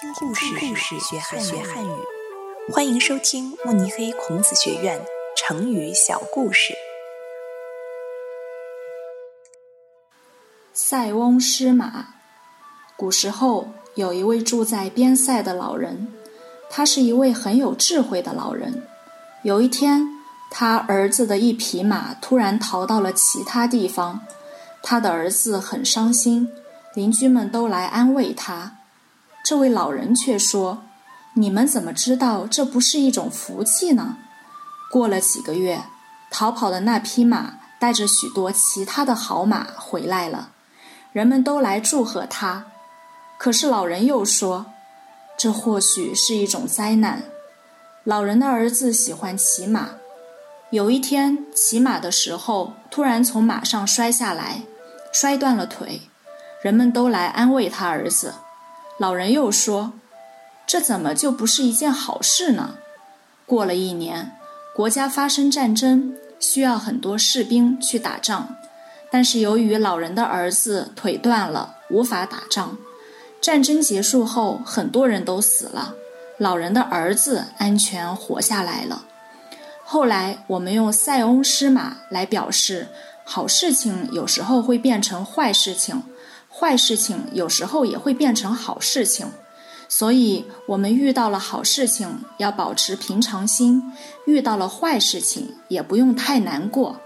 听故事，学汉语。欢迎收听慕尼黑孔子学院成语小故事。塞翁失马。古时候有一位住在边塞的老人，他是一位很有智慧的老人。有一天，他儿子的一匹马突然逃到了其他地方，他的儿子很伤心，邻居们都来安慰他。这位老人却说：“你们怎么知道这不是一种福气呢？”过了几个月，逃跑的那匹马带着许多其他的好马回来了，人们都来祝贺他。可是老人又说：“这或许是一种灾难。”老人的儿子喜欢骑马，有一天骑马的时候，突然从马上摔下来，摔断了腿，人们都来安慰他儿子。老人又说：“这怎么就不是一件好事呢？”过了一年，国家发生战争，需要很多士兵去打仗，但是由于老人的儿子腿断了，无法打仗。战争结束后，很多人都死了，老人的儿子安全活下来了。后来，我们用“塞翁失马”来表示，好事情有时候会变成坏事情。坏事情有时候也会变成好事情，所以我们遇到了好事情要保持平常心，遇到了坏事情也不用太难过。